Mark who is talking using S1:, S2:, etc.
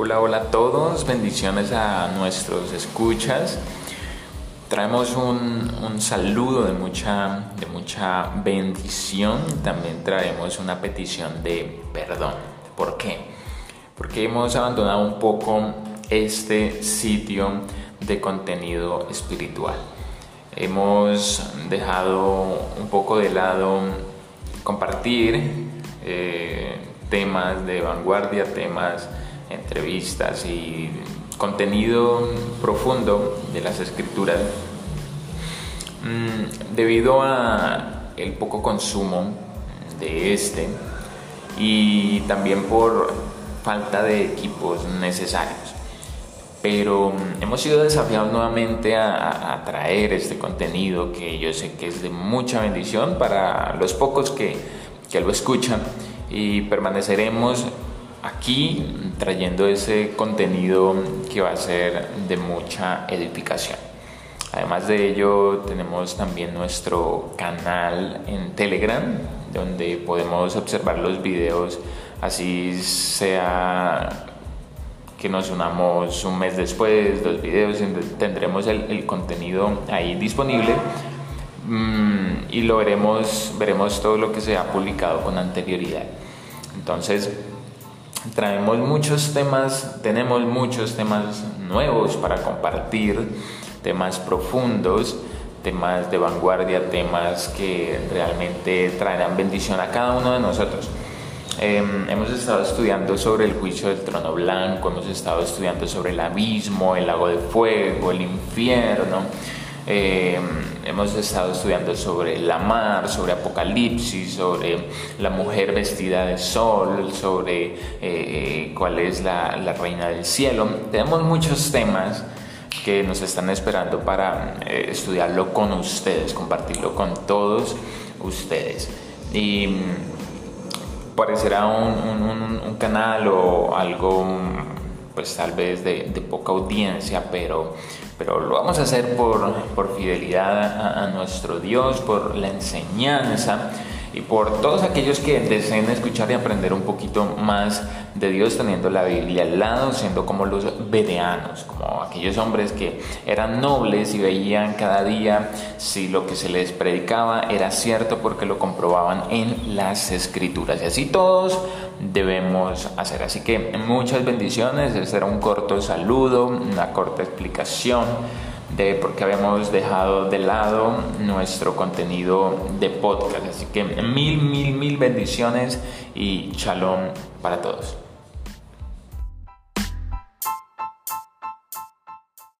S1: Hola, hola a todos, bendiciones a nuestros escuchas. Traemos un, saludo de mucha, de mucha bendición, también traemos una petición de perdón. ¿Por qué? Porque hemos abandonado un poco este sitio de contenido espiritual. Hemos dejado un poco de lado compartir eh, temas de vanguardia, temas entrevistas y contenido profundo de las escrituras mm, debido a el poco consumo de este y también por falta de equipos necesarios. Pero mm, hemos sido desafiados nuevamente a, traer este contenido que yo sé que es de mucha bendición para los pocos que, que lo escuchan y permaneceremos aquí trayendo ese contenido que va a ser de mucha edificación. Además de ello, tenemos también nuestro canal en Telegram, donde podemos observar los videos, así sea que nos unamos un mes después, dos videos, tendremos el, contenido ahí disponible mm, y lo veremos, veremos todo lo que se ha publicado con anterioridad. Entonces, traemos muchos temas, tenemos muchos temas nuevos para compartir, temas profundos, temas de vanguardia, temas que realmente traerán bendición a cada uno de nosotros. Em, hemos estado estudiando sobre el juicio del trono blanco, hemos estado estudiando sobre el abismo, el lago de fuego, el infierno. Em, hemos estado estudiando sobre la mar, sobre Apocalipsis, sobre la mujer vestida de sol, sobre eh, cuál es la, reina del cielo. Tenemos muchos temas que nos están esperando para eh, estudiarlo con ustedes, compartirlo con todos ustedes. Y parecerá un, un, canal o algo pues tal vez de, de, poca audiencia, pero, pero lo vamos a hacer por, por fidelidad a, a nuestro Dios, por la enseñanza y por todos aquellos que deseen escuchar y aprender un poquito más de Dios teniendo la Biblia al lado, siendo como los bereanos, como aquellos hombres que eran nobles y veían cada día si lo que se les predicaba era cierto porque lo comprobaban en las escrituras. Y así todos debemos hacer. Así que muchas bendiciones, este era un corto saludo, una corta explicación de por qué habíamos dejado de lado nuestro contenido de podcast. Así que mil, mil, mil bendiciones y shalom para todos.